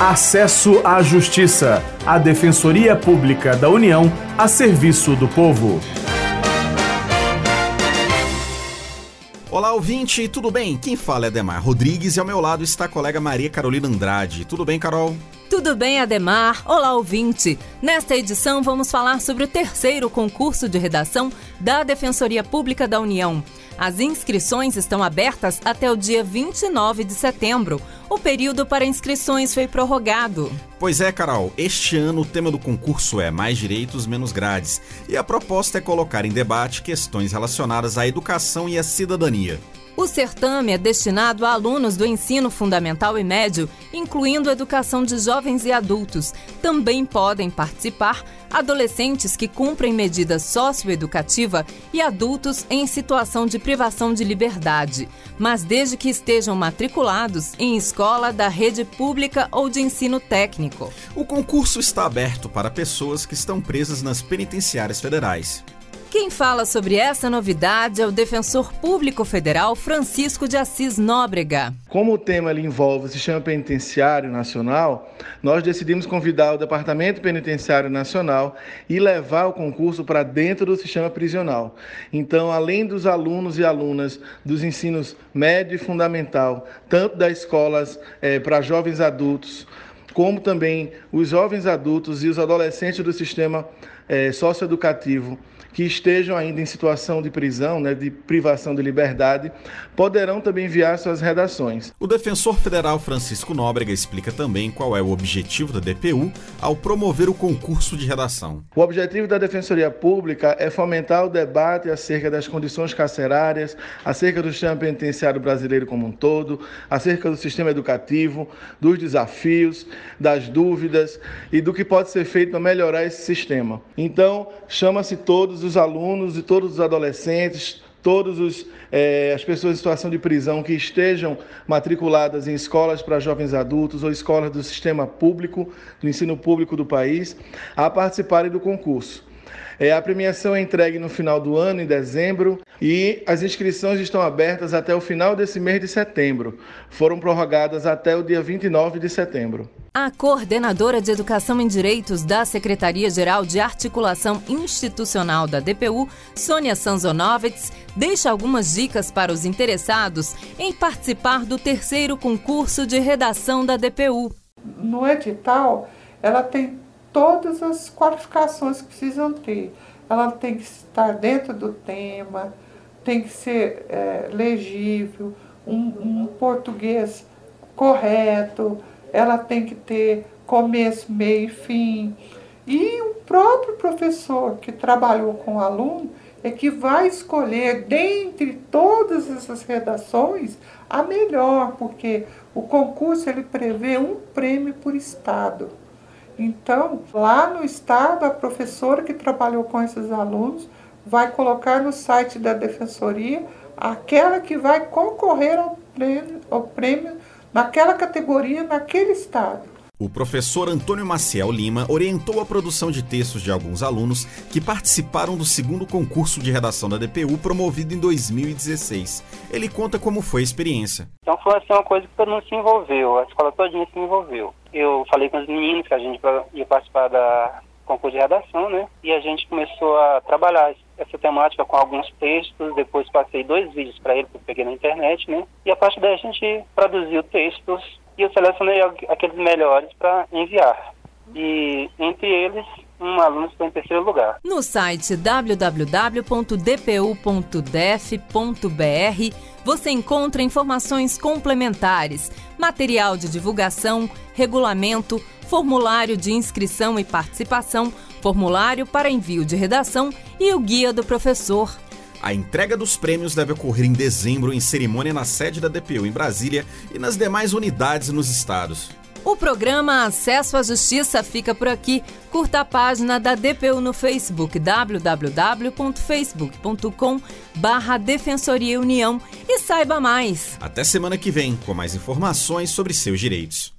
Acesso à Justiça, a Defensoria Pública da União a serviço do povo. Olá, ouvinte, tudo bem? Quem fala é Demar Rodrigues e ao meu lado está a colega Maria Carolina Andrade. Tudo bem, Carol? Tudo bem, Ademar? Olá, ouvinte! Nesta edição, vamos falar sobre o terceiro concurso de redação da Defensoria Pública da União. As inscrições estão abertas até o dia 29 de setembro. O período para inscrições foi prorrogado. Pois é, Carol, este ano o tema do concurso é Mais Direitos, Menos Grades. E a proposta é colocar em debate questões relacionadas à educação e à cidadania. O certame é destinado a alunos do ensino fundamental e médio, incluindo a educação de jovens e adultos. Também podem participar adolescentes que cumprem medida socioeducativa e adultos em situação de privação de liberdade, mas desde que estejam matriculados em escola da rede pública ou de ensino técnico. O concurso está aberto para pessoas que estão presas nas penitenciárias federais. Quem fala sobre essa novidade é o defensor público federal Francisco de Assis Nóbrega. Como o tema envolve o sistema penitenciário nacional, nós decidimos convidar o Departamento Penitenciário Nacional e levar o concurso para dentro do sistema prisional. Então, além dos alunos e alunas dos ensinos médio e fundamental, tanto das escolas é, para jovens adultos, como também os jovens adultos e os adolescentes do sistema é, socioeducativo que estejam ainda em situação de prisão, né, de privação de liberdade, poderão também enviar suas redações. O defensor federal Francisco Nóbrega explica também qual é o objetivo da DPU ao promover o concurso de redação. O objetivo da Defensoria Pública é fomentar o debate acerca das condições carcerárias, acerca do sistema penitenciário brasileiro como um todo, acerca do sistema educativo, dos desafios, das dúvidas e do que pode ser feito para melhorar esse sistema. Então, chama-se todos todos os alunos e todos os adolescentes, todas eh, as pessoas em situação de prisão que estejam matriculadas em escolas para jovens adultos ou escolas do sistema público, do ensino público do país, a participarem do concurso. É, a premiação é entregue no final do ano, em dezembro, e as inscrições estão abertas até o final desse mês de setembro. Foram prorrogadas até o dia 29 de setembro. A coordenadora de Educação em Direitos da Secretaria-Geral de Articulação Institucional da DPU, Sônia Sanzonovitz, deixa algumas dicas para os interessados em participar do terceiro concurso de redação da DPU. No edital, ela tem todas as qualificações que precisam ter. Ela tem que estar dentro do tema, tem que ser é, legível, um, um português correto, ela tem que ter começo, meio e fim. E o próprio professor que trabalhou com o aluno é que vai escolher, dentre todas essas redações, a melhor, porque o concurso ele prevê um prêmio por estado. Então, lá no estado, a professora que trabalhou com esses alunos vai colocar no site da defensoria aquela que vai concorrer ao prêmio, ao prêmio naquela categoria, naquele estado. O professor Antônio Maciel Lima orientou a produção de textos de alguns alunos que participaram do segundo concurso de redação da DPU promovido em 2016. Ele conta como foi a experiência. Então foi assim, uma coisa que todo mundo se envolveu, a escola todinha se envolveu. Eu falei com os meninos que a gente ia participar da concurso de redação, né? E a gente começou a trabalhar essa temática com alguns textos, depois passei dois vídeos para ele que eu peguei na internet, né? E a partir daí a gente produziu textos e eu selecionei aqueles melhores para enviar. E entre eles, um aluno ficou em terceiro lugar. No site www.dpu.def.br você encontra informações complementares, material de divulgação, regulamento, formulário de inscrição e participação, formulário para envio de redação e o guia do professor. A entrega dos prêmios deve ocorrer em dezembro em cerimônia na sede da DPU em Brasília e nas demais unidades nos estados. O programa Acesso à Justiça fica por aqui. Curta a página da DPU no Facebook www.facebook.com barra Defensoria União e saiba mais. Até semana que vem com mais informações sobre seus direitos.